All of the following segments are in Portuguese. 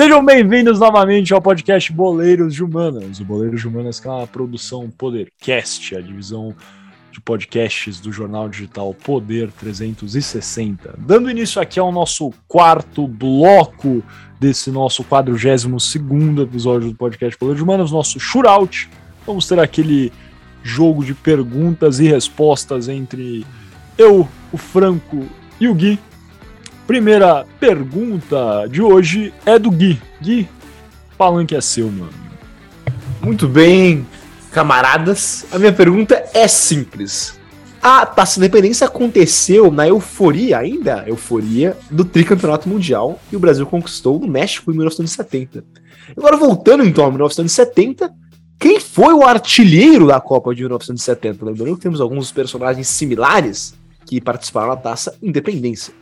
Sejam bem-vindos novamente ao podcast Boleiros de Humanas. O Boleiros de Humanas é uma produção Podercast, a divisão de podcasts do jornal digital Poder 360. Dando início aqui ao nosso quarto bloco desse nosso 42 episódio do podcast Poder de Humanas, nosso shootout. Vamos ter aquele jogo de perguntas e respostas entre eu, o Franco e o Gui Primeira pergunta de hoje é do Gui. Gui, palanque é seu, mano. Muito bem, camaradas. A minha pergunta é simples. A Taça Independência aconteceu na euforia, ainda euforia, do tricampeonato mundial e o Brasil conquistou no México em 1970. Agora, voltando então a 1970, quem foi o artilheiro da Copa de 1970? Lembrando que temos alguns personagens similares que participaram da Taça Independência.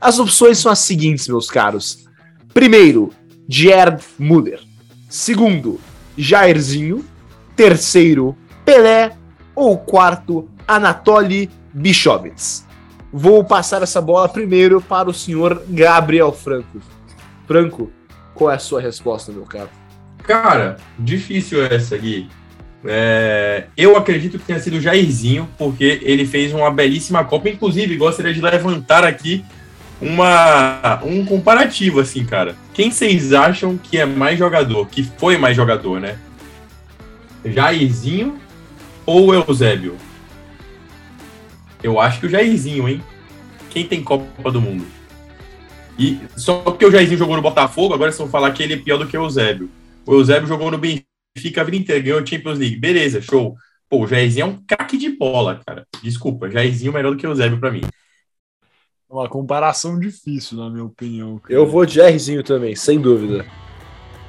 As opções são as seguintes, meus caros. Primeiro, Gerd Müller. Segundo, Jairzinho. Terceiro, Pelé. Ou quarto, Anatoly Bichowitz. Vou passar essa bola primeiro para o senhor Gabriel Franco. Franco, qual é a sua resposta, meu caro? Cara, difícil essa aqui. É, eu acredito que tenha sido Jairzinho, porque ele fez uma belíssima Copa. Inclusive, gostaria de levantar aqui uma, um comparativo, assim, cara. Quem vocês acham que é mais jogador, que foi mais jogador, né? Jairzinho ou Eusébio? Eu acho que o Jairzinho, hein? Quem tem Copa do Mundo? E só porque o Jairzinho jogou no Botafogo, agora vocês vão falar que ele é pior do que o Eusébio. O Eusébio jogou no Benfica a vida inteira, ganhou a Champions League. Beleza, show. Pô, o Jairzinho é um craque de bola, cara. Desculpa, Jairzinho é melhor do que o Eusébio para mim. Uma comparação difícil, na minha opinião. Cara. Eu vou de Jairzinho também, sem dúvida.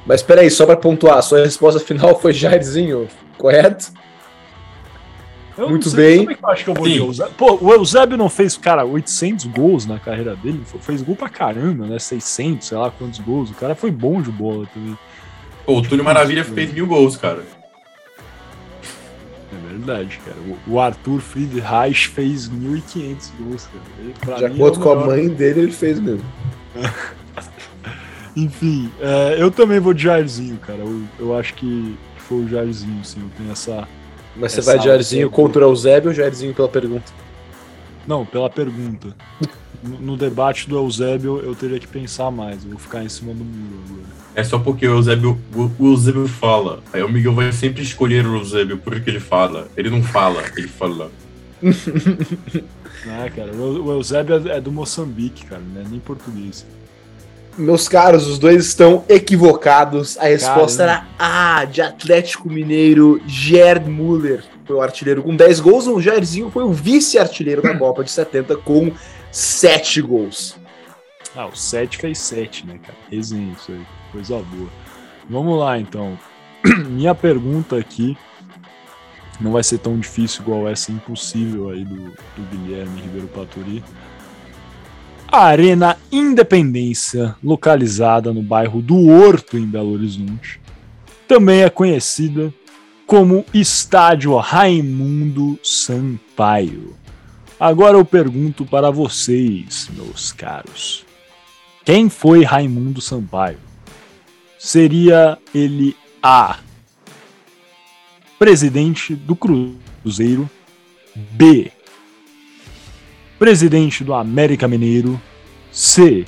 Mas peraí, só para pontuar, sua resposta final foi Jairzinho, correto? Eu Muito bem. Como é que eu acho que eu vou de Eusébio. Pô, o Eusébio não fez, cara, 800 gols na carreira dele. Fez gol pra caramba, né? 600, sei lá quantos gols. O cara foi bom de bola também. Pô, o Túlio Maravilha fez mil gols, cara. Verdade, cara. O Arthur Friedreich fez 1.500 gols, cara. De acordo é com a mãe dele, ele fez mesmo. Enfim, é, eu também vou de Jairzinho, cara. Eu, eu acho que foi o Jairzinho, sim. Eu tenho essa. Mas você essa vai de Jairzinho contra o Eusébio ou Jairzinho pela pergunta? Não, pela pergunta. No, no, debate do Eusébio, eu teria que pensar mais. Eu vou ficar em cima do muro agora. É só porque o Eusébio, o, o Eusébio fala. Aí o Miguel vai sempre escolher o Eusébio porque ele fala. Ele não fala, ele fala. ah, cara, o Eusébio é do Moçambique, cara, não é nem português. Meus caros, os dois estão equivocados. A resposta Caramba. era A, de Atlético Mineiro, Gerd Müller foi o artilheiro com 10 gols. O Jairzinho foi o vice-artilheiro da Copa de 70 com 7 gols. Ah, o 7 fez 7, né, cara? Resenha isso aí. Coisa boa. Vamos lá, então. Minha pergunta aqui não vai ser tão difícil igual essa impossível aí do, do Guilherme Ribeiro Paturi. A Arena Independência, localizada no bairro do Horto, em Belo Horizonte, também é conhecida como Estádio Raimundo Sampaio. Agora eu pergunto para vocês, meus caros: quem foi Raimundo Sampaio? Seria ele A. Presidente do Cruzeiro, B. Presidente do América Mineiro, C.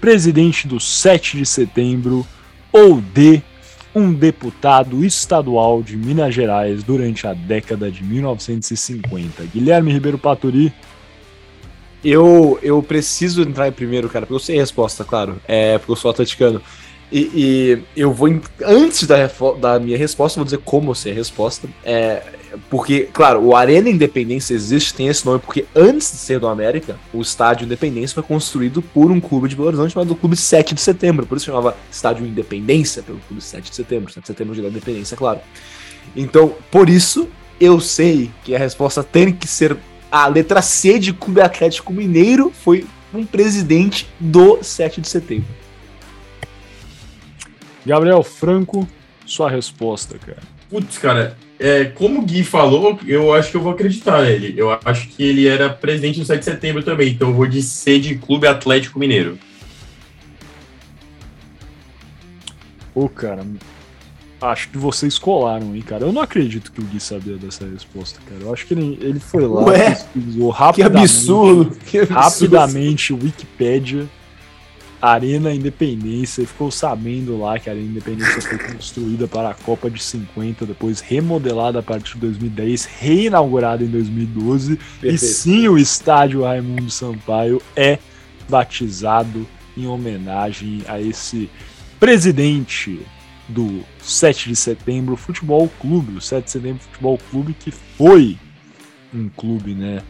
Presidente do 7 de setembro, ou D. Um deputado estadual de Minas Gerais durante a década de 1950. Guilherme Ribeiro Paturi. Eu, eu preciso entrar em primeiro, cara, porque eu sei a resposta, claro. É porque eu sou atleticano. E, e, eu vou, antes da, da minha resposta, vou dizer como eu sei a resposta. É, porque, claro, o Arena Independência existe, tem esse nome, porque antes de ser do América, o Estádio Independência foi construído por um clube de Belo Horizonte chamado Clube 7 de Setembro. Por isso chamava Estádio Independência, pelo Clube 7 de Setembro. 7 de Setembro de Independência, claro. Então, por isso, eu sei que a resposta tem que ser a letra C de Clube Atlético Mineiro foi um presidente do 7 de Setembro. Gabriel Franco, sua resposta, cara. Putz, cara, é, como o Gui falou, eu acho que eu vou acreditar nele. Eu acho que ele era presidente do 7 de setembro também, então eu vou de ser de Clube Atlético Mineiro. Ô, cara, acho que vocês colaram, hein, cara. Eu não acredito que o Gui sabia dessa resposta, cara. Eu acho que ele, ele foi lá, Ué? pesquisou Que rapidamente, absurdo. Que absurdo. rapidamente Wikipédia, Arena Independência, e ficou sabendo lá que a Arena Independência foi construída para a Copa de 50, depois remodelada a partir de 2010, reinaugurada em 2012. E Perfeito. sim, o estádio Raimundo Sampaio é batizado em homenagem a esse presidente do 7 de setembro Futebol Clube, o 7 de setembro Futebol Clube que foi um clube, né,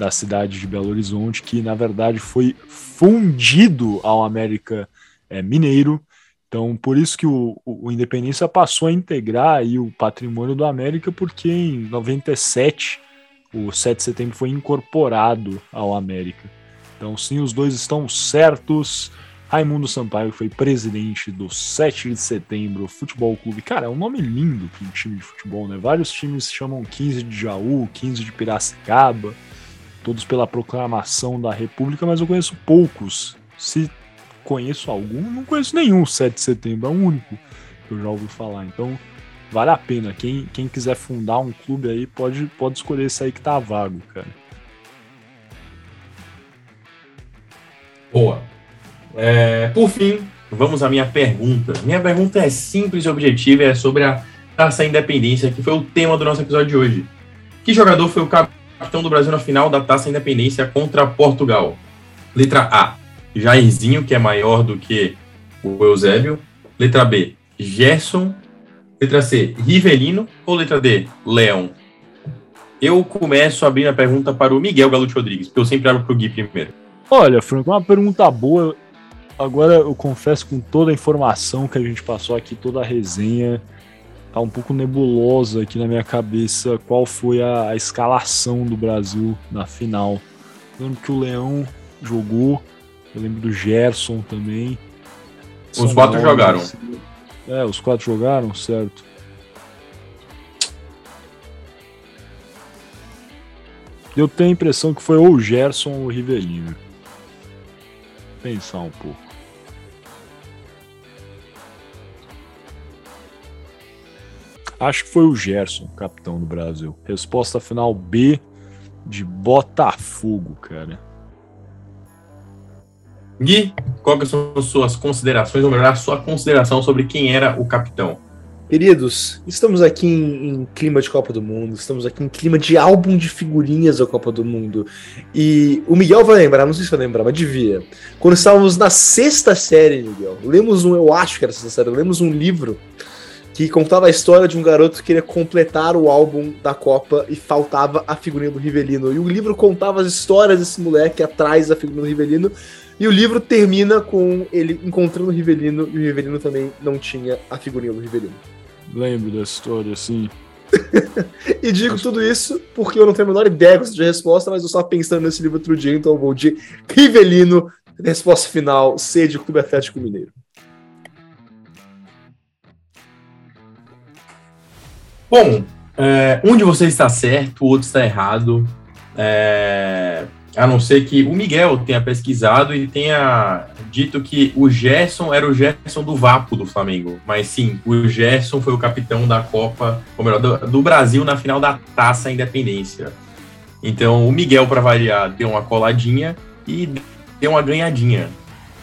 da cidade de Belo Horizonte que na verdade foi fundido ao América eh, Mineiro. Então, por isso que o, o, Independência passou a integrar aí o patrimônio do América, porque em 97 o 7 de setembro foi incorporado ao América. Então, sim, os dois estão certos. Raimundo Sampaio foi presidente do 7 de setembro Futebol Clube. Cara, é um nome lindo para um time de futebol, né? Vários times chamam 15 de Jaú, 15 de Piracicaba, todos pela proclamação da República, mas eu conheço poucos. Se conheço algum, não conheço nenhum 7 de setembro, é o único que eu já ouvi falar. Então, vale a pena. Quem, quem quiser fundar um clube aí, pode, pode escolher esse aí que tá vago, cara. Boa. É, por fim, vamos à minha pergunta. Minha pergunta é simples e objetiva, é sobre a Taça Independência, que foi o tema do nosso episódio de hoje. Que jogador foi o capitão do Brasil na final da Taça Independência contra Portugal? Letra A, Jairzinho, que é maior do que o Eusébio. Letra B, Gerson. Letra C, Rivelino. Ou letra D, Leão? Eu começo abrindo a pergunta para o Miguel Galute Rodrigues, porque eu sempre abro para o Gui primeiro. Olha, Franco, uma pergunta boa. Agora eu confesso com toda a informação que a gente passou aqui, toda a resenha, tá um pouco nebulosa aqui na minha cabeça qual foi a, a escalação do Brasil na final. Eu lembro que o Leão jogou, eu lembro do Gerson também. Os quatro jogaram. assim. É, os quatro jogaram, certo. Eu tenho a impressão que foi ou o Gerson ou o Rivelino. Pensar um pouco. Acho que foi o Gerson, capitão do Brasil. Resposta final B de Botafogo, cara. Gui, quais são as suas considerações, ou melhor, a sua consideração sobre quem era o capitão? Queridos, estamos aqui em, em clima de Copa do Mundo, estamos aqui em clima de álbum de figurinhas da Copa do Mundo. E o Miguel vai lembrar, não sei se vai lembrar, mas devia. Quando estávamos na sexta série, Miguel, lemos um, eu acho que era a sexta série, lemos um livro que contava a história de um garoto que queria completar o álbum da Copa e faltava a figurinha do Rivelino. E o livro contava as histórias desse moleque atrás da figurinha do Rivelino. E o livro termina com ele encontrando o Rivelino e o Rivelino também não tinha a figurinha do Rivelino. Lembro dessa história, assim. E digo tudo isso porque eu não tenho a menor ideia de resposta, mas eu estava pensando nesse livro outro dia, então eu vou de Rivelino, resposta final, C de Clube Atlético Mineiro. Bom, é, um de vocês está certo, o outro está errado. É, a não ser que o Miguel tenha pesquisado e tenha dito que o Gerson era o Gerson do Vapo do Flamengo. Mas sim, o Gerson foi o capitão da Copa, ou melhor, do, do Brasil na final da Taça Independência. Então o Miguel, para variar, deu uma coladinha e deu uma ganhadinha.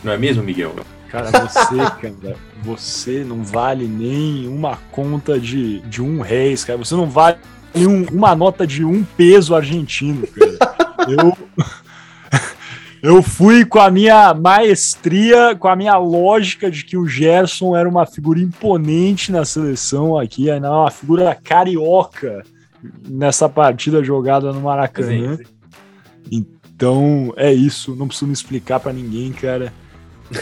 Não é mesmo, Miguel? Cara, você, cara, você não vale nem uma conta de, de um réis, cara. Você não vale um, uma nota de um peso argentino, cara. Eu, eu fui com a minha maestria, com a minha lógica de que o Gerson era uma figura imponente na seleção aqui, ainda uma figura carioca nessa partida jogada no Maracanã. Então é isso, não preciso me explicar para ninguém, cara.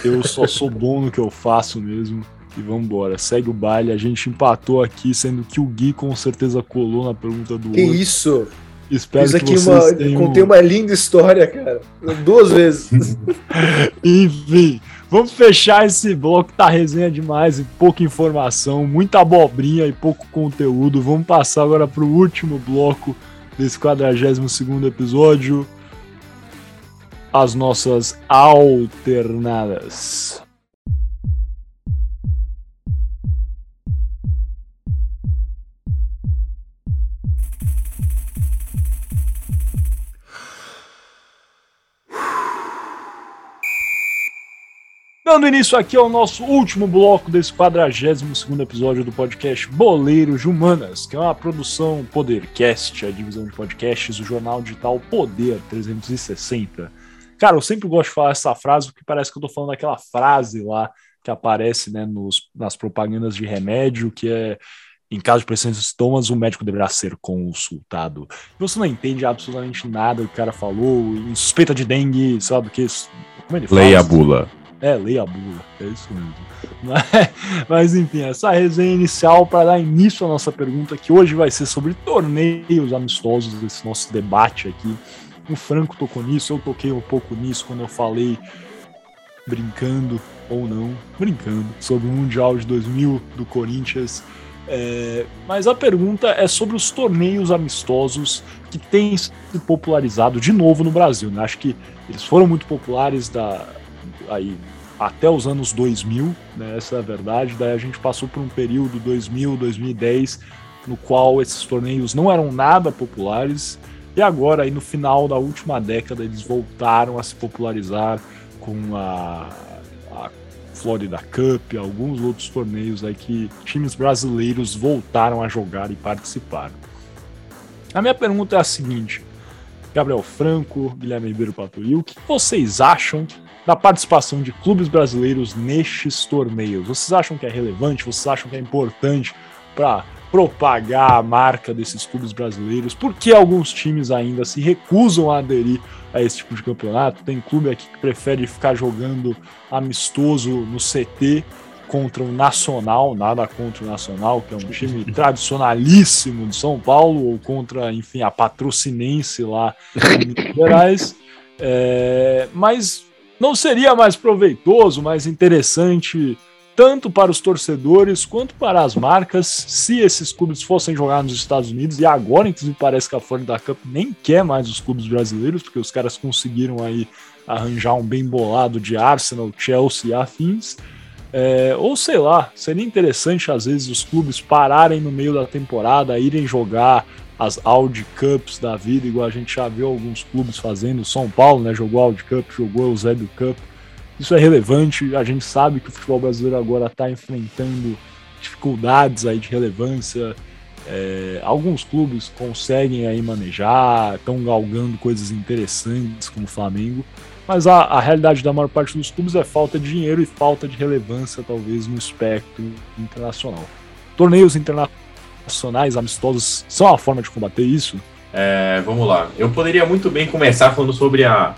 Eu só sou bom no que eu faço mesmo. E vambora, segue o baile. A gente empatou aqui, sendo que o Gui com certeza colou na pergunta do Que outro. isso? Espero Isso que aqui vocês uma, tenham... contei uma linda história, cara. Duas vezes. Enfim, vamos fechar esse bloco, tá resenha demais e pouca informação, muita abobrinha e pouco conteúdo. Vamos passar agora pro último bloco desse 42º episódio as nossas alternadas. Dando início aqui ao nosso último bloco desse 42 episódio do podcast Boleiros de Humanas, que é uma produção Podercast, a divisão de podcasts do jornal digital Poder 360. Cara, eu sempre gosto de falar essa frase porque parece que eu tô falando aquela frase lá que aparece né, nos, nas propagandas de remédio, que é em caso de pressão de sintomas, o médico deverá ser consultado. Você não entende absolutamente nada do que o cara falou, em suspeita de dengue, sabe o que? Como ele fala? Leia a bula. É, leia a bula, é isso mesmo. Mas, mas enfim, essa resenha inicial para dar início à nossa pergunta, que hoje vai ser sobre torneios amistosos, desse nosso debate aqui. O Franco tocou nisso, eu toquei um pouco nisso quando eu falei, brincando ou não, brincando, sobre o Mundial de 2000 do Corinthians. É, mas a pergunta é sobre os torneios amistosos que têm se popularizado de novo no Brasil. Né? Acho que eles foram muito populares da, aí, até os anos 2000, né? essa é a verdade. Daí a gente passou por um período 2000, 2010, no qual esses torneios não eram nada populares. E agora, aí, no final da última década, eles voltaram a se popularizar com a, a Florida Cup, alguns outros torneios aí que times brasileiros voltaram a jogar e participar. A minha pergunta é a seguinte: Gabriel Franco, Guilherme Ribeiro Paturi, o que vocês acham da participação de clubes brasileiros nestes torneios? Vocês acham que é relevante? Vocês acham que é importante para propagar a marca desses clubes brasileiros? Por que alguns times ainda se recusam a aderir a esse tipo de campeonato? Tem clube aqui que prefere ficar jogando amistoso no CT contra o Nacional, nada contra o Nacional, que é um time tradicionalíssimo de São Paulo, ou contra, enfim, a Patrocinense lá em Minas Gerais. É, mas não seria mais proveitoso, mais interessante, tanto para os torcedores quanto para as marcas, se esses clubes fossem jogar nos Estados Unidos? E agora, inclusive, parece que a Florida Cup nem quer mais os clubes brasileiros, porque os caras conseguiram aí arranjar um bem bolado de Arsenal, Chelsea e afins. É, ou sei lá, seria interessante às vezes os clubes pararem no meio da temporada, irem jogar as Audi Cups da vida, igual a gente já viu alguns clubes fazendo. São Paulo, né, jogou Audi Cup, jogou Eusébio Cup. Isso é relevante. A gente sabe que o futebol brasileiro agora está enfrentando dificuldades aí de relevância. É, alguns clubes conseguem aí manejar, estão galgando coisas interessantes como o Flamengo, mas a, a, realidade da maior parte dos clubes é falta de dinheiro e falta de relevância, talvez, no espectro internacional. Torneios internacionais nacionais amistosos são a forma de combater isso? É, vamos lá. Eu poderia muito bem começar falando sobre a,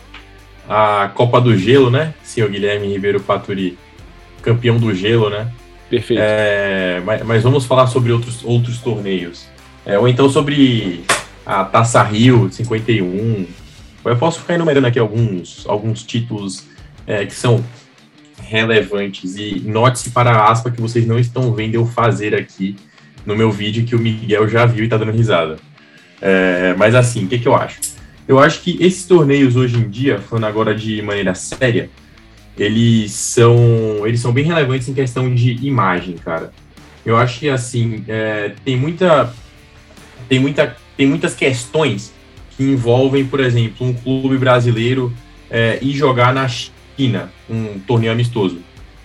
a Copa do Gelo, né? Senhor Guilherme Ribeiro Paturi, campeão do gelo, né? Perfeito. É, mas, mas, vamos falar sobre outros, outros torneios. É, ou então sobre a Taça Rio 51. Eu posso ficar enumerando aqui alguns, alguns títulos é, que são relevantes. E note-se para a aspa que vocês não estão vendo eu fazer aqui no meu vídeo que o Miguel já viu e tá dando risada. É, mas assim, o que, que eu acho? Eu acho que esses torneios hoje em dia, falando agora de maneira séria, eles são, eles são bem relevantes em questão de imagem, cara. Eu acho que assim, é, tem muita. Tem, muita, tem muitas questões que envolvem, por exemplo, um clube brasileiro é, ir jogar na China, um torneio amistoso.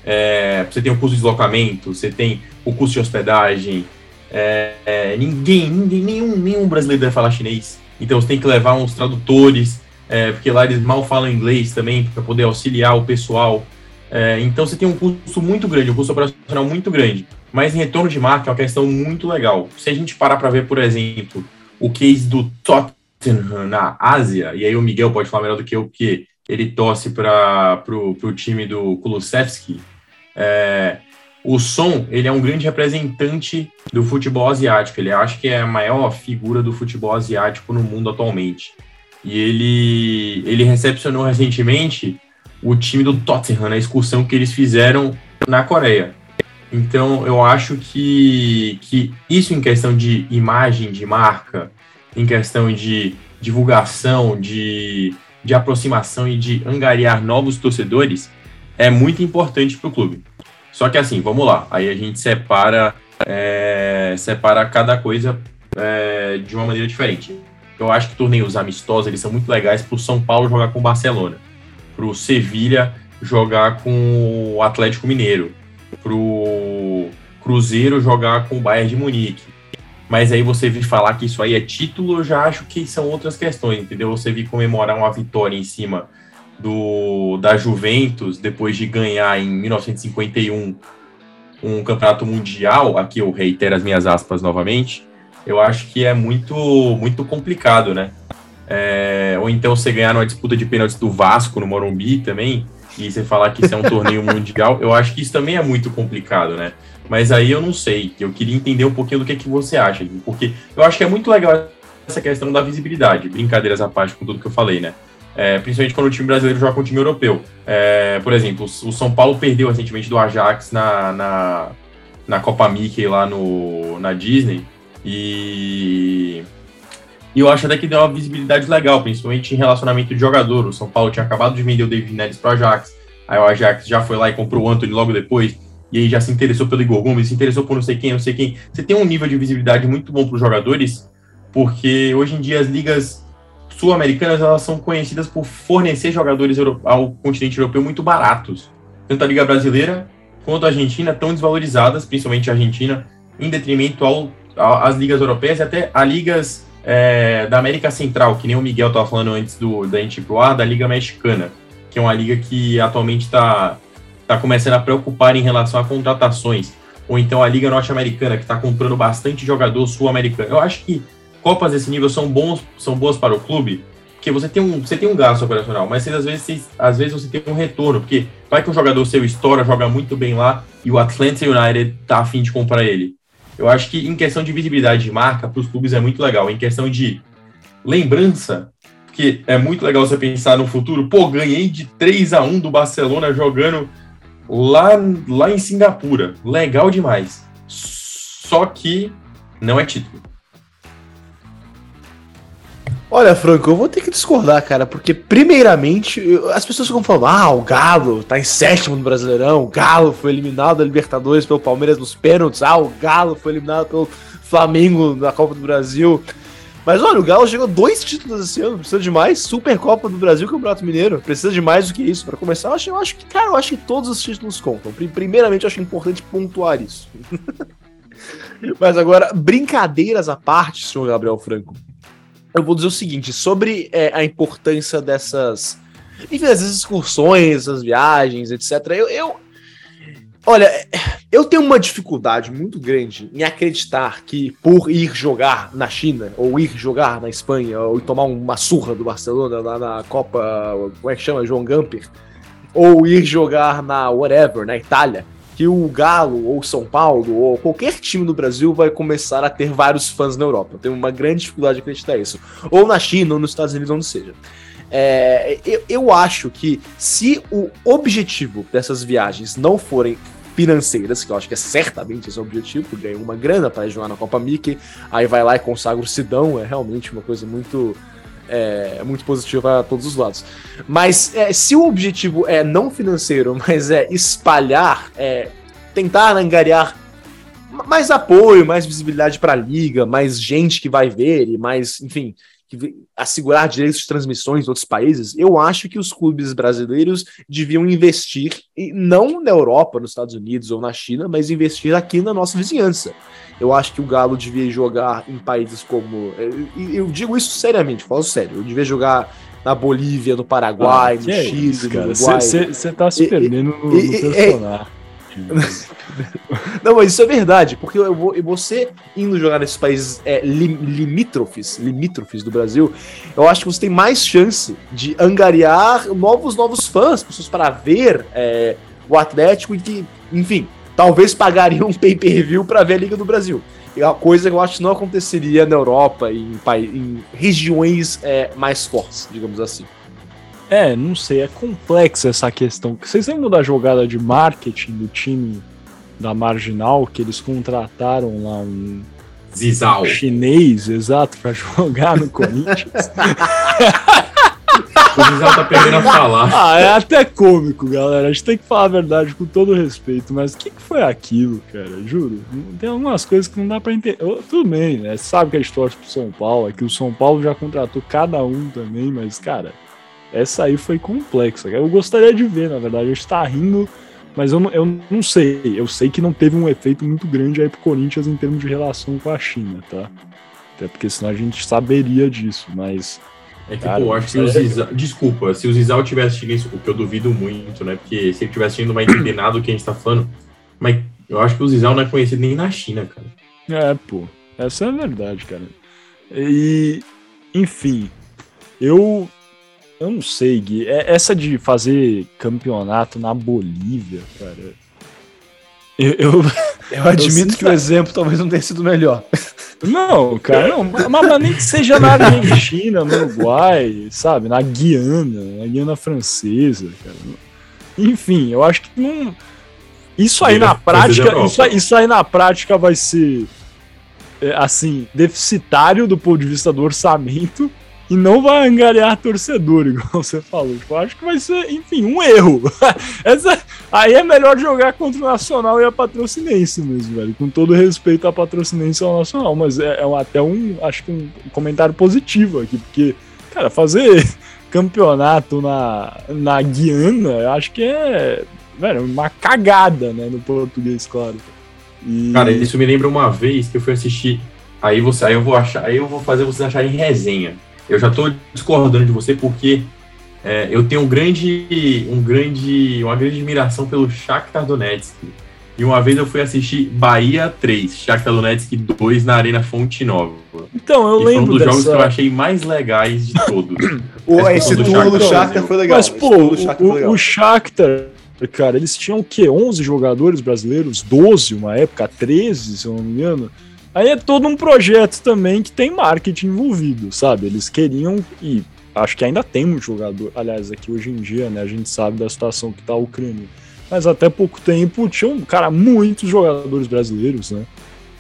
É, você tem o custo de deslocamento, você tem o custo de hospedagem, é, é, ninguém, ninguém, nenhum, nenhum brasileiro deve falar chinês. Então você tem que levar uns tradutores, é, porque lá eles mal falam inglês também, para poder auxiliar o pessoal. É, então você tem um custo muito grande, um custo operacional muito grande. Mas em retorno de marca é uma questão muito legal. Se a gente parar para ver, por exemplo, o case do Tottenham na Ásia, e aí o Miguel pode falar melhor do que eu, porque ele torce para o time do Kulusevski. É, o Son, ele é um grande representante do futebol asiático. Ele acha que é a maior figura do futebol asiático no mundo atualmente. E ele, ele recepcionou recentemente o time do Tottenham na excursão que eles fizeram na Coreia. Então, eu acho que, que isso em questão de imagem de marca, em questão de divulgação, de, de aproximação e de angariar novos torcedores, é muito importante para o clube. Só que assim, vamos lá. Aí a gente separa, é, separa cada coisa é, de uma maneira diferente. Eu acho que torneios amistosos eles são muito legais para o São Paulo jogar com o Barcelona, para o Sevilha jogar com o Atlético Mineiro, pro Cruzeiro jogar com o Bayern de Munique. Mas aí você vir falar que isso aí é título, eu já acho que são outras questões, entendeu? Você vir comemorar uma vitória em cima do da Juventus depois de ganhar em 1951 um campeonato mundial, aqui eu reitero as minhas aspas novamente, eu acho que é muito muito complicado, né? É, ou então você ganhar numa disputa de pênaltis do Vasco no Morumbi também, e você falar que isso é um torneio mundial, eu acho que isso também é muito complicado, né? Mas aí eu não sei, eu queria entender um pouquinho do que, que você acha, porque eu acho que é muito legal essa questão da visibilidade, brincadeiras à parte com tudo que eu falei, né? É, principalmente quando o time brasileiro joga com o time europeu. É, por exemplo, o São Paulo perdeu recentemente do Ajax na, na, na Copa Mickey lá no, na Disney, e e eu acho até que deu uma visibilidade legal, principalmente em relacionamento de jogador. O São Paulo tinha acabado de vender o David Neres para o Ajax. Aí o Ajax já foi lá e comprou o Anthony logo depois. E aí já se interessou pelo Igor Gomes, se interessou por não sei quem, não sei quem. Você tem um nível de visibilidade muito bom para os jogadores, porque hoje em dia as ligas sul-americanas elas são conhecidas por fornecer jogadores ao continente europeu muito baratos. Tanto a Liga Brasileira quanto a Argentina estão desvalorizadas, principalmente a Argentina, em detrimento ao, às ligas europeias e até a ligas é, da América Central, que nem o Miguel estava falando antes do, da gente ir pro ar, da Liga Mexicana, que é uma liga que atualmente está tá começando a preocupar em relação a contratações. Ou então a Liga Norte-Americana, que está comprando bastante jogador sul-americano. Eu acho que Copas desse nível são, bons, são boas para o clube, porque você tem um, você tem um gasto operacional, mas às vezes, às vezes você tem um retorno, porque vai que um jogador seu estoura, joga muito bem lá, e o Atlanta United tá afim de comprar ele. Eu acho que em questão de visibilidade de marca, para os clubes é muito legal. Em questão de lembrança, que é muito legal você pensar no futuro, pô, ganhei de 3 a 1 do Barcelona jogando lá, lá em Singapura. Legal demais. Só que não é título. Olha, Franco, eu vou ter que discordar, cara, porque primeiramente as pessoas ficam falando: ah, o Galo tá em sétimo no Brasileirão, o Galo foi eliminado da Libertadores pelo Palmeiras nos pênaltis, ah, o Galo foi eliminado pelo Flamengo na Copa do Brasil. Mas olha, o Galo chegou dois títulos esse ano, precisa de mais. Supercopa do Brasil, Campeonato Mineiro, precisa de mais do que isso. Para começar, eu acho, eu acho que, cara, eu acho que todos os títulos contam. Primeiramente, eu acho importante pontuar isso. Mas agora, brincadeiras à parte, senhor Gabriel Franco eu vou dizer o seguinte, sobre é, a importância dessas, enfim, dessas excursões, essas viagens, etc. Eu, eu, olha, eu tenho uma dificuldade muito grande em acreditar que por ir jogar na China, ou ir jogar na Espanha, ou tomar uma surra do Barcelona lá na Copa, como é que chama, João Gamper, ou ir jogar na whatever, na Itália, que o Galo, ou São Paulo, ou qualquer time do Brasil vai começar a ter vários fãs na Europa. Eu tenho uma grande dificuldade de acreditar isso. Ou na China, ou nos Estados Unidos, onde seja. É, eu, eu acho que se o objetivo dessas viagens não forem financeiras, que eu acho que é certamente esse é o objetivo, ganha uma grana para jogar na Copa Mickey, aí vai lá e consagra o Sidão, é realmente uma coisa muito é, muito positiva para todos os lados. Mas é, se o objetivo é não financeiro, mas é espalhar, é, tentar angariar mais apoio, mais visibilidade para a liga, mais gente que vai ver e mais, enfim, assegurar direitos de transmissões em outros países, eu acho que os clubes brasileiros deviam investir, não na Europa, nos Estados Unidos ou na China, mas investir aqui na nossa vizinhança. Eu acho que o Galo devia jogar em países como. Eu, eu digo isso seriamente, falo sério. Eu devia jogar na Bolívia, no Paraguai, ah, no é Chile, isso, no Uruguai. Você tá se perdendo no, no personagem. Não, mas isso é verdade, porque eu vou, você indo jogar nesses países é, limítrofes, limítrofes do Brasil, eu acho que você tem mais chance de angariar novos novos fãs, pessoas para ver é, o Atlético e que, enfim, talvez pagariam um pay-per-view para ver a Liga do Brasil. É uma coisa que eu acho que não aconteceria na Europa, em, em regiões é, mais fortes, digamos assim. É, não sei, é complexa essa questão. Vocês lembram da jogada de marketing do time da Marginal, que eles contrataram lá um, Zizal. chinês, exato, para jogar no Corinthians? o Zizal tá perdendo a falar. Ah, é até cômico, galera. A gente tem que falar a verdade com todo respeito, mas o que, que foi aquilo, cara? Juro. Tem algumas coisas que não dá pra entender. Tudo bem, né? Sabe que a gente torce pro São Paulo, aqui o São Paulo já contratou cada um também, mas, cara essa aí foi complexa. Eu gostaria de ver, na verdade. A gente tá rindo, mas eu não, eu não sei. Eu sei que não teve um efeito muito grande aí pro Corinthians em termos de relação com a China, tá? Até porque senão a gente saberia disso, mas. É que, cara, pô, acho que o Zizal. Desculpa, se o Zizal tivesse assistido isso, o que eu duvido muito, né? Porque se ele tivesse não vai entender nada do que a gente tá falando. Mas eu acho que o Zizal não é conhecido nem na China, cara. É, pô. Essa é a verdade, cara. E, enfim, eu eu não sei, Gui. É, essa de fazer campeonato na Bolívia, cara. Eu, eu, eu admito eu que o exemplo talvez não tenha sido melhor. Não, cara, não, mas nem que seja na Argentina, no Uruguai, sabe? Na Guiana, na Guiana Francesa, cara. Enfim, eu acho que não. Isso aí na prática, isso, isso aí na prática vai ser é, assim, deficitário do ponto de vista do orçamento e não vai angariar torcedor, igual você falou. Tipo, acho que vai ser, enfim, um erro. Essa, aí é melhor jogar contra o Nacional e a Patrocinense mesmo, velho. Com todo respeito à Patrocinense e ao Nacional. Mas é, é até um, acho que um comentário positivo aqui, porque, cara, fazer campeonato na, na Guiana, acho que é, velho, uma cagada, né, no português, claro. E... Cara, isso me lembra uma vez que eu fui assistir. Aí você, aí eu vou achar, aí eu vou fazer vocês acharem resenha. Eu já estou discordando de você porque é, eu tenho um grande, um grande, uma grande admiração pelo Shakhtar Donetsk. E uma vez eu fui assistir Bahia 3, Shakhtar Donetsk 2 na Arena Fonte Nova. Então, eu e lembro foi um dos dessa... jogos que eu achei mais legais de todos. o, esse turno do Shakhtar foi legal. Mas, pô, o, o Shakhtar, cara, eles tinham o quê? 11 jogadores brasileiros? 12 uma época? 13, se eu não me engano? Aí é todo um projeto também que tem marketing envolvido, sabe? Eles queriam, e acho que ainda tem um jogador, aliás, aqui hoje em dia, né? A gente sabe da situação que tá a Ucrânia. Mas até pouco tempo tinham, cara, muitos jogadores brasileiros, né?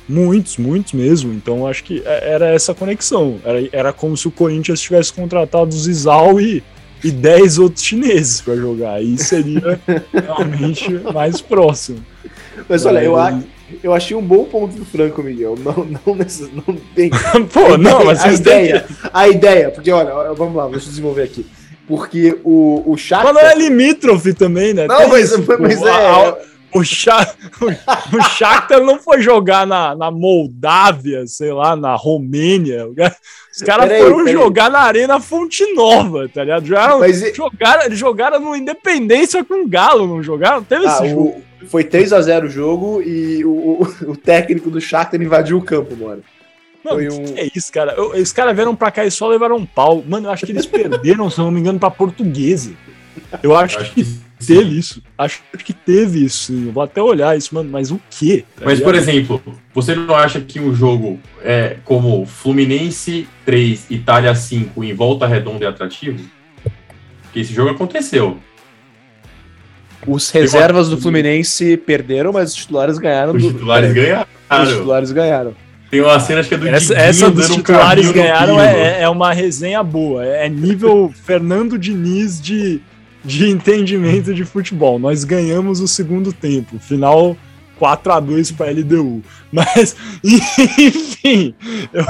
Muitos, muitos mesmo. Então acho que é, era essa conexão. Era, era como se o Corinthians tivesse contratado o Zizal e, e 10 outros chineses para jogar. Aí seria realmente mais próximo. Mas olha, eu acho eu achei um bom ponto do Franco, Miguel. Não, não, não tem. Pô, não, mas a ideia, a ideia, porque olha, vamos lá, deixa eu desenvolver aqui. Porque o, o Shakhtar... Mas não é limítrofe também, né? Não, tem mas, isso, mas é... O, Sha... o Shakhtar não foi jogar na, na Moldávia, sei lá, na Romênia. Os caras foram jogar na Arena Fonte Nova, tá ligado? Jogaram, mas... jogaram, jogaram no Independência com o Galo, não jogaram? Teve ah, esse jogo. Foi 3 a 0 o jogo e o, o, técnico do Shakhtar invadiu o campo, mano. Não, Foi um... que é isso, cara? Os caras vieram pra cá e só levaram um pau. Mano, eu acho que eles perderam, se eu não me engano, pra portuguesa. Eu acho, acho que, que teve isso. Acho que teve isso, sim. Eu vou até olhar isso, mano. Mas o quê? Tá mas, por exemplo, você não acha que um jogo é como Fluminense 3, Itália 5 em volta redonda é atrativo? Porque esse jogo aconteceu. Os reservas do Fluminense perderam, mas os titulares ganharam. Os titulares do... ganharam. Os titulares ganharam. Tem uma cena, acho que é do Essa, essa dos titulares ganharam é, é uma resenha boa. É nível Fernando Diniz de, de entendimento de futebol. Nós ganhamos o segundo tempo. Final 4 a 2 para LDU. Mas, enfim, eu,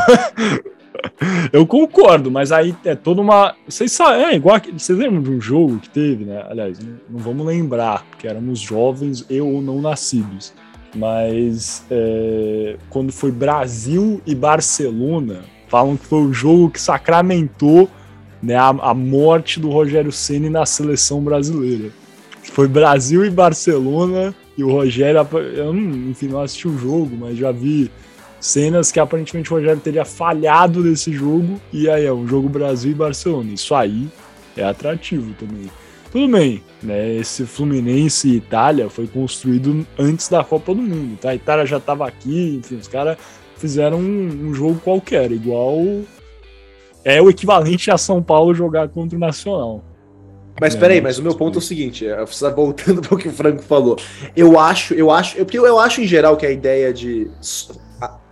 eu concordo, mas aí é toda uma. Vocês sabem, é igual. Vocês lembram de um jogo que teve, né? Aliás, não, não vamos lembrar, porque éramos jovens e ou não nascidos. Mas é, quando foi Brasil e Barcelona, falam que foi o jogo que sacramentou né, a, a morte do Rogério Ceni na seleção brasileira. Foi Brasil e Barcelona e o Rogério, eu não, enfim, não assisti o jogo, mas já vi cenas que aparentemente o Rogério teria falhado nesse jogo, e aí é um jogo Brasil e Barcelona. Isso aí é atrativo também. Tudo bem, né? Esse Fluminense e Itália foi construído antes da Copa do Mundo, tá? A Itália já estava aqui, enfim, os caras fizeram um, um, jogo qualquer, igual é o equivalente a São Paulo jogar contra o Nacional. Mas é, peraí, mas o meu ponto é o seguinte, é, tá voltando para o que o Franco falou. Eu acho, eu acho, porque eu acho em geral que a ideia de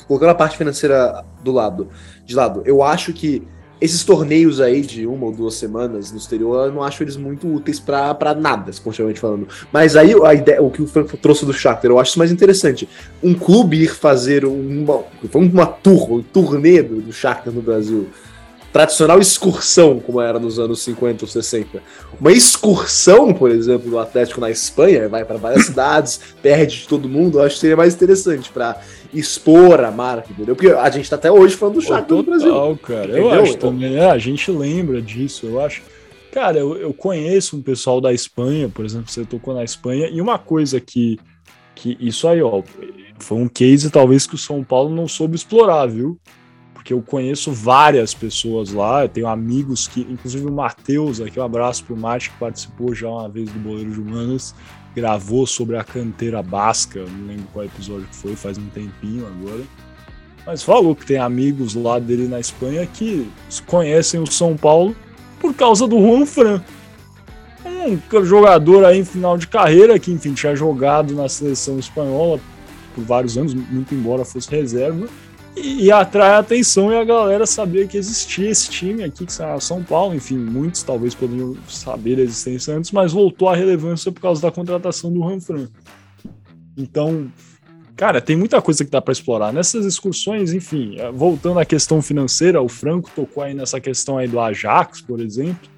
colocando a parte financeira do lado, de lado, eu acho que esses torneios aí de uma ou duas semanas no exterior, eu não acho eles muito úteis para nada, esportivamente falando. Mas aí a ideia, o que o Franco trouxe do Shakhtar, eu acho isso mais interessante. Um clube ir fazer uma, uma tour, um turnê do, do Shakhtar no Brasil, tradicional excursão, como era nos anos 50 ou 60. Uma excursão, por exemplo, do Atlético na Espanha, vai para várias cidades, perde de todo mundo, eu acho que seria mais interessante para expor a marca, entendeu? Porque a gente tá até hoje falando do Shakhtar do Brasil. cara. Entendeu? Eu acho também, é, a gente lembra disso, eu acho. Cara, eu, eu conheço um pessoal da Espanha, por exemplo, você tocou na Espanha, e uma coisa que, que isso aí, ó, foi um case talvez que o São Paulo não soube explorar, viu? Porque eu conheço várias pessoas lá, eu tenho amigos que, inclusive o Matheus, aqui um abraço pro Mate, que participou já uma vez do Boleiro de Humanas, gravou sobre a canteira basca, não lembro qual episódio que foi, faz um tempinho agora. Mas falou que tem amigos lá dele na Espanha que conhecem o São Paulo por causa do Juan Fran. Um jogador aí em final de carreira que, enfim, tinha jogado na seleção espanhola por vários anos, muito embora fosse reserva, e, atrai a atenção e a galera sabia que existia esse time aqui, que era São Paulo, enfim, muitos talvez poderiam saber da existência antes, mas voltou à relevância por causa da contratação do Ranfran. Então, cara, tem muita coisa que dá para explorar. Nessas excursões, enfim, eh, voltando à questão financeira, o Franco tocou aí nessa questão aí do Ajax, por exemplo.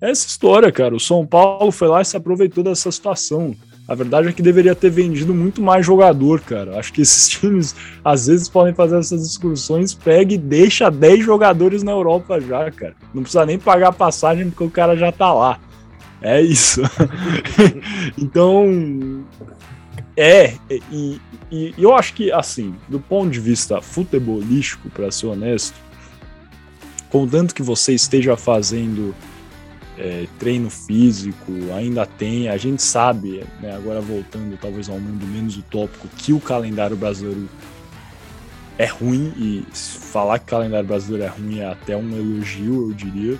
Essa história, cara, o São Paulo foi lá e se aproveitou dessa situação. A verdade é que deveria ter vendido muito mais jogador, cara. Acho que esses times às vezes podem fazer essas excursões, pega e deixa 10 jogadores na Europa já, cara. Não precisa nem pagar passagem porque o cara já tá lá. É isso. então, é, e, e, eu acho que, assim, do ponto de vista futebolístico, para ser honesto, contanto que você esteja fazendo é, treino físico, ainda tem, a gente sabe, né, agora voltando talvez ao mundo menos utópico, que o calendário brasileiro é ruim, e falar que o calendário brasileiro é ruim é até um elogio, eu diria,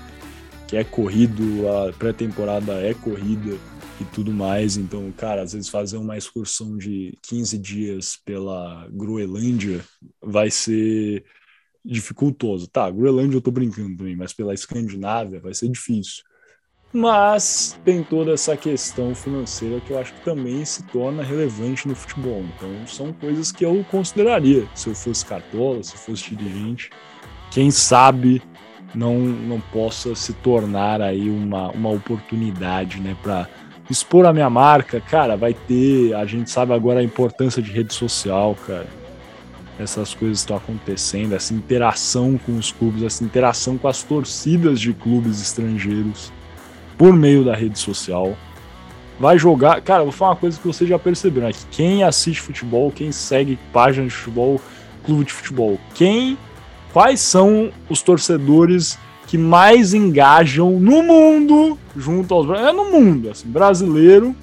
que é corrido, a pré-temporada é corrida e tudo mais, então, cara, às vezes fazer uma excursão de 15 dias pela Groenlândia vai ser dificultoso. Tá, Groenlândia eu tô brincando também, mas pela Escandinávia vai ser difícil. Mas tem toda essa questão financeira que eu acho que também se torna relevante no futebol. Então são coisas que eu consideraria se eu fosse cartola, se eu fosse dirigente. Quem sabe não, não possa se tornar aí uma, uma oportunidade, né, para expor a minha marca, cara, vai ter, a gente sabe agora a importância de rede social, cara. Essas coisas estão acontecendo, essa interação com os clubes, essa interação com as torcidas de clubes estrangeiros por meio da rede social. Vai jogar. Cara, vou falar uma coisa que você já percebeu, né? Que quem assiste futebol, quem segue página de futebol, clube de futebol, quem. Quais são os torcedores que mais engajam no mundo junto aos. É no mundo, assim, brasileiro.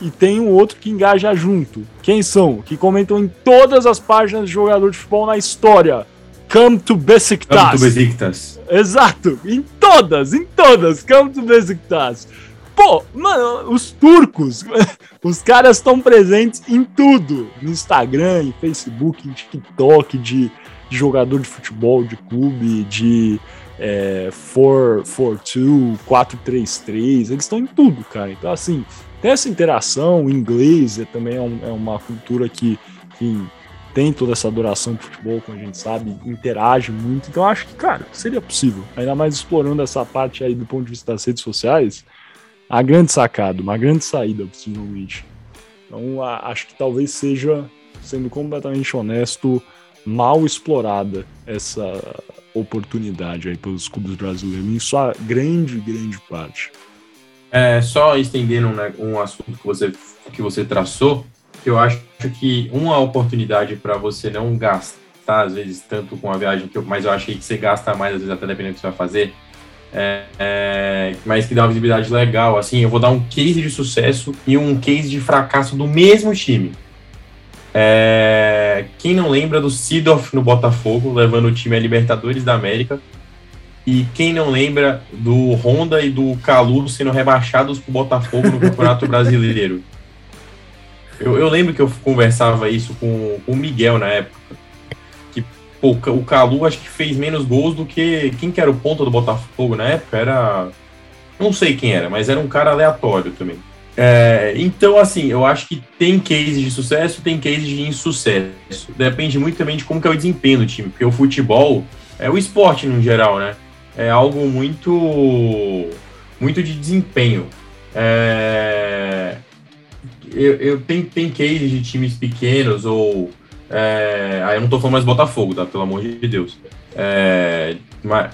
E tem um outro que engaja junto. Quem são? Que comentam em todas as páginas de jogador de futebol na história. Come to Besiktas. Come to Besiktas. Exato, em todas, em todas, Come to Besiktas. Pô, mano, os turcos, os caras estão presentes em tudo. No Instagram, em Facebook, em TikTok, de, de jogador de futebol, de clube, de é, 442, 433, eles estão em tudo, cara. Então, assim, tem essa interação, o inglês é, também é, um, é uma cultura que, enfim, tem toda essa adoração pro futebol, como a gente sabe, interage muito. Então acho que, cara, seria possível. Ainda mais explorando essa parte aí do ponto de vista das redes sociais, a grande sacada, uma grande saída, possivelmente. Então a, acho que talvez seja, sendo completamente honesto, mal explorada essa oportunidade aí pelos clubes brasileiros, em sua grande, grande parte. É, só estendendo né, um assunto que você, que você traçou, eu acho que uma oportunidade para você não gastar, às vezes, tanto com a viagem, que eu, mas eu achei que você gasta mais, às vezes, até dependendo do que você vai fazer, é, é, mas que dá uma visibilidade legal. Assim, eu vou dar um case de sucesso e um case de fracasso do mesmo time. É, quem não lembra do Sidoff no Botafogo, levando o time a Libertadores da América? E quem não lembra do Honda e do Calu sendo rebaixados para o Botafogo no Campeonato Brasileiro? Eu, eu lembro que eu conversava isso com, com o Miguel na época. Que pô, o Calu acho que fez menos gols do que. Quem que era o ponto do Botafogo na época? Era. Não sei quem era, mas era um cara aleatório também. É, então, assim, eu acho que tem cases de sucesso tem cases de insucesso. Depende muito também de como é o desempenho do time, porque o futebol é o esporte no geral, né? é algo muito, muito de desempenho. É, eu, eu tem, tem case de times pequenos ou é, aí eu não tô falando mais Botafogo, tá? Pelo amor de Deus. É,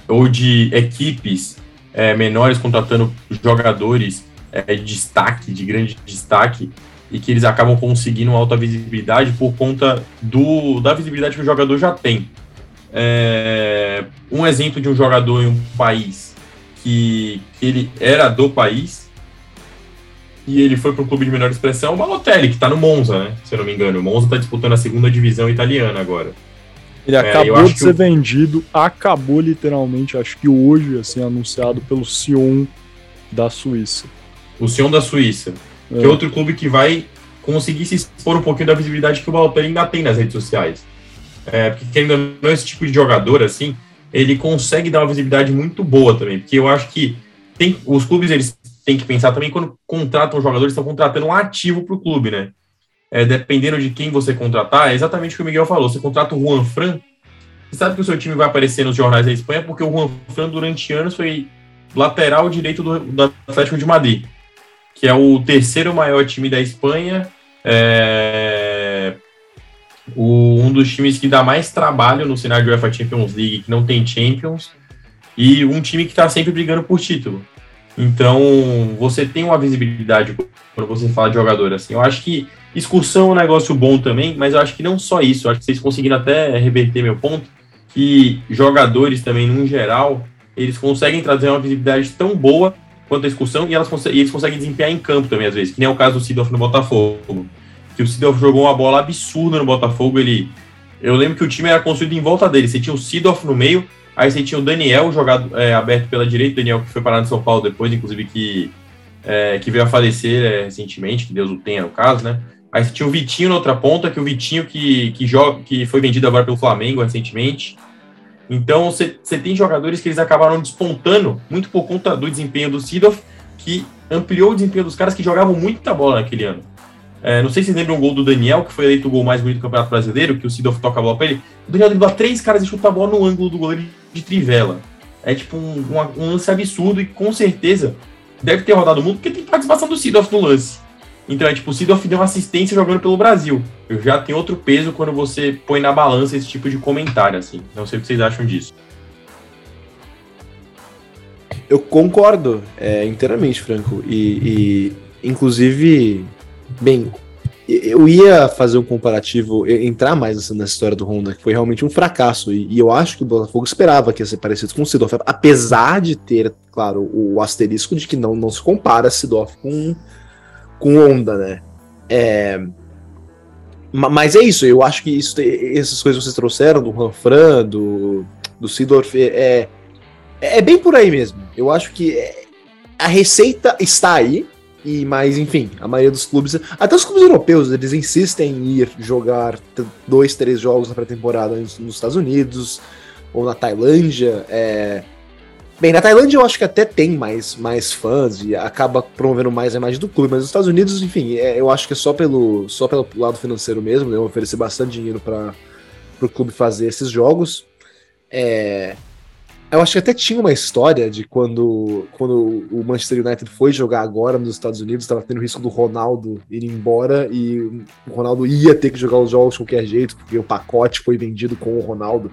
ou de equipes é, menores contratando jogadores é, de destaque, de grande destaque, e que eles acabam conseguindo alta visibilidade por conta do, da visibilidade que o jogador já tem. É, um exemplo de um jogador em um país que, que ele era do país e ele foi para o clube de menor expressão, o Balotelli, que está no Monza, né? Se eu não me engano. O Monza está disputando a segunda divisão italiana agora. Ele é, acabou de ser vendido, acabou literalmente, acho que hoje, assim, anunciado pelo Sion da Suíça. O Sion da Suíça, é. que é outro clube que vai conseguir se expor um pouquinho da visibilidade que o Balotelli ainda tem nas redes sociais. É, porque ainda não esse tipo de jogador, assim, ele consegue dar uma visibilidade muito boa também, porque eu acho que tem, os clubes eles têm que pensar também quando contratam jogadores, estão contratando um ativo para o clube, né? É, dependendo de quem você contratar, é exatamente o que o Miguel falou. Você contrata o Juan Fran, você sabe que o seu time vai aparecer nos jornais da Espanha porque o Juan Fran, durante anos, foi lateral direito do, do Atlético de Madrid, que é o terceiro maior time da Espanha. É, o, um dos times que dá mais trabalho no cenário de UEFA Champions League, que não tem Champions, e um time que está sempre brigando por título. Então, você tem uma visibilidade quando você fala de jogador, assim. Eu acho que excursão é um negócio bom também, mas eu acho que não só isso. Eu acho que vocês conseguiram até reverter meu ponto, que jogadores também, no geral, eles conseguem trazer uma visibilidade tão boa quanto a excursão e, elas e eles conseguem desempenhar em campo também, às vezes, que nem é o caso do Sidorf no Botafogo que o Sidorf jogou uma bola absurda no Botafogo. Ele, eu lembro que o time era construído em volta dele. Você tinha o Sidorf no meio, aí você tinha o Daniel jogado é, aberto pela direita, Daniel que foi parar no São Paulo depois, inclusive que, é, que veio a falecer é, recentemente, que Deus o tenha no caso, né? Aí você tinha o Vitinho na outra ponta, que o Vitinho que, que, joga, que foi vendido agora pelo Flamengo recentemente. Então você, tem jogadores que eles acabaram despontando muito por conta do desempenho do Sidorf, que ampliou o desempenho dos caras que jogavam muita bola naquele ano. É, não sei se vocês lembram o gol do Daniel, que foi eleito o gol mais bonito do Campeonato Brasileiro, que o Sidorf toca a bola pra ele. O Daniel dribla três caras e chuta a bola no ângulo do goleiro de trivela. É tipo um, um, um, lance absurdo e com certeza deve ter rodado o mundo porque tem participação do Sidorf no lance. Então é tipo, o Sidorf deu uma assistência jogando pelo Brasil. Eu já tem outro peso quando você põe na balança esse tipo de comentário, assim. Não sei o que vocês acham disso. Eu concordo é, inteiramente, Franco. E, e inclusive Bem, eu ia fazer um comparativo, entrar mais nessa, história do Honda, que foi realmente um fracasso, e, e, eu acho que o Botafogo esperava que ia ser parecido com o Sidoff, apesar de ter, claro, o asterisco de que não, não se compara Sidoff com, com Honda, né? É, mas é isso, eu acho que isso, essas coisas que vocês trouxeram, do Ranfran, do, do Sidorf, é, é, é bem por aí mesmo. Eu acho que é, a receita está aí, e mais, enfim, a maioria dos clubes, até os clubes europeus, eles insistem em ir jogar dois, três jogos na pré-temporada nos Estados Unidos ou na Tailândia. É... Bem, na Tailândia eu acho que até tem mais, mais fãs e acaba promovendo mais a imagem do clube, mas nos Estados Unidos, enfim, é, eu acho que é só pelo, só pelo lado financeiro mesmo, né? Oferecer bastante dinheiro para o clube fazer esses jogos. É, eu acho que até tinha uma história de quando, quando o Manchester United foi jogar agora nos Estados Unidos, estava tendo o risco do Ronaldo ir embora e o Ronaldo ia ter que jogar os jogos de qualquer jeito, porque o pacote foi vendido com o Ronaldo.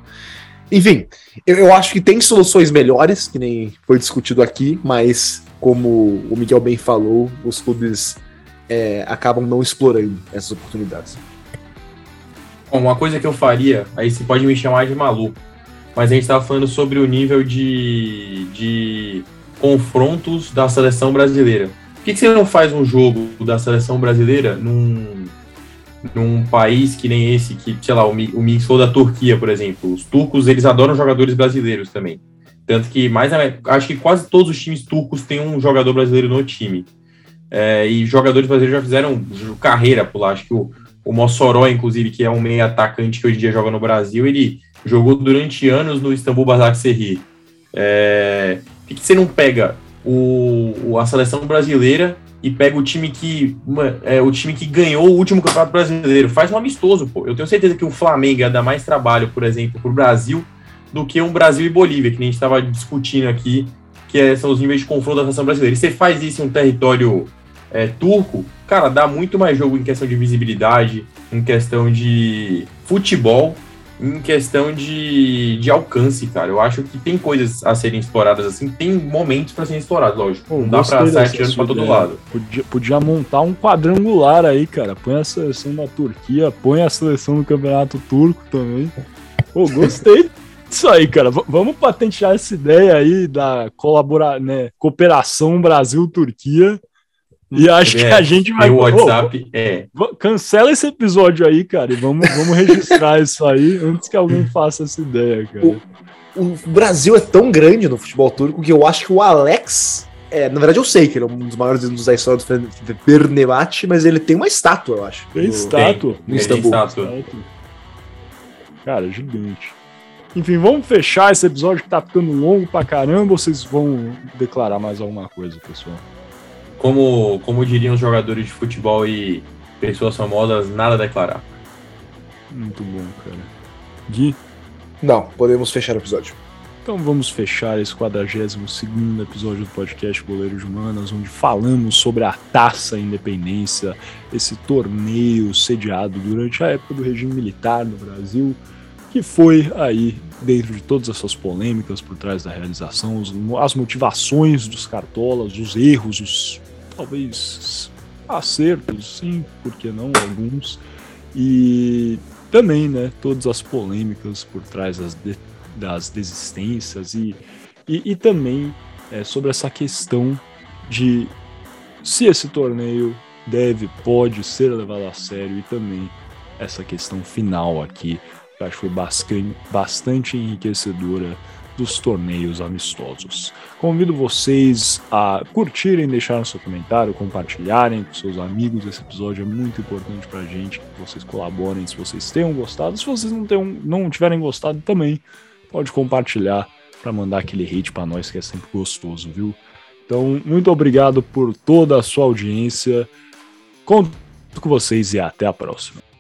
Enfim, eu, eu acho que tem soluções melhores, que nem foi discutido aqui, mas como o Miguel bem falou, os clubes é, acabam não explorando essas oportunidades. Bom, uma coisa que eu faria, aí você pode me chamar de maluco, mas a gente estava falando sobre o nível de, de confrontos da seleção brasileira. Por que, que, você não faz um jogo da seleção brasileira num, num país que nem esse, que, sei lá, o, o mix for da Turquia, por exemplo? Os turcos, eles adoram jogadores brasileiros também. Tanto que, mais acho que quase todos os times turcos têm um jogador brasileiro no time. É, e jogadores brasileiros já fizeram carreira por lá. Acho que o, o Mossoró, inclusive, que é um meio atacante que hoje em dia joga no Brasil, ele jogou durante anos no Istambul Basaksehir. É, por que você não pega o, a seleção brasileira e pega o time que uma, é, o time que ganhou o último campeonato brasileiro? Faz um amistoso, pô. Eu tenho certeza que o Flamengo ia dar mais trabalho, por exemplo, para o Brasil do que um Brasil e Bolívia, que a gente estava discutindo aqui, que é, são os níveis de confronto da nação brasileira. E você faz isso em um território é, turco, cara, dá muito mais jogo em questão de visibilidade, em questão de futebol, em questão de, de alcance, cara. Eu acho que tem coisas a serem exploradas assim, tem momentos para serem explorados, lógico. Pô, não dá pra sair atirando pra todo lado. Podia, podia montar um quadrangular aí, cara. Põe a seleção da Turquia, põe a seleção do Campeonato Turco também. Pô, gostei disso aí, cara. V vamos patentear essa ideia aí da colabora né, cooperação Brasil-Turquia. E acho é, que a gente vai. O WhatsApp oh, é. Cancela esse episódio aí, cara, e vamos, vamos registrar isso aí antes que alguém faça essa ideia, cara. O, o, Brasil é tão grande no futebol turco que eu acho que o Alex. É, na verdade, eu sei que ele é um dos maiores ídolos da história do Pernebate, mas ele tem uma estátua, eu acho. Tem estátua? No Istambul. Tem estátua. Cara, gigante. Enfim, vamos fechar esse episódio que tá ficando longo pra caramba. Vocês vão declarar mais alguma coisa, pessoal? Como, como diriam os jogadores de futebol e pessoas famosas, nada a declarar. Muito bom, cara. Gui? Não, podemos fechar o episódio. Então vamos fechar esse 42 episódio do podcast Boleiro de Humanas, onde falamos sobre a Taça Independência, esse torneio sediado durante a época do regime militar no Brasil, que foi aí, dentro de todas essas polêmicas por trás da realização, as motivações dos cartolas, os erros, os talvez acertos, sim, por que não alguns, e também, né, todas as polêmicas por trás das, de, das desistências e, e, e também é, sobre essa questão de se esse torneio deve, pode ser levado a sério e também essa questão final aqui, que eu acho que foi bastante, bastante enriquecedora dos torneios amistosos. Convido vocês a curtirem, deixarem seu comentário, compartilharem com seus amigos. Esse episódio é muito importante para a gente que vocês colaborem. Se vocês tenham gostado, se vocês não, tenham, não tiverem gostado também, pode compartilhar para mandar aquele hate para nós que é sempre gostoso, viu? Então, muito obrigado por toda a sua audiência. Conto com vocês e até a próxima.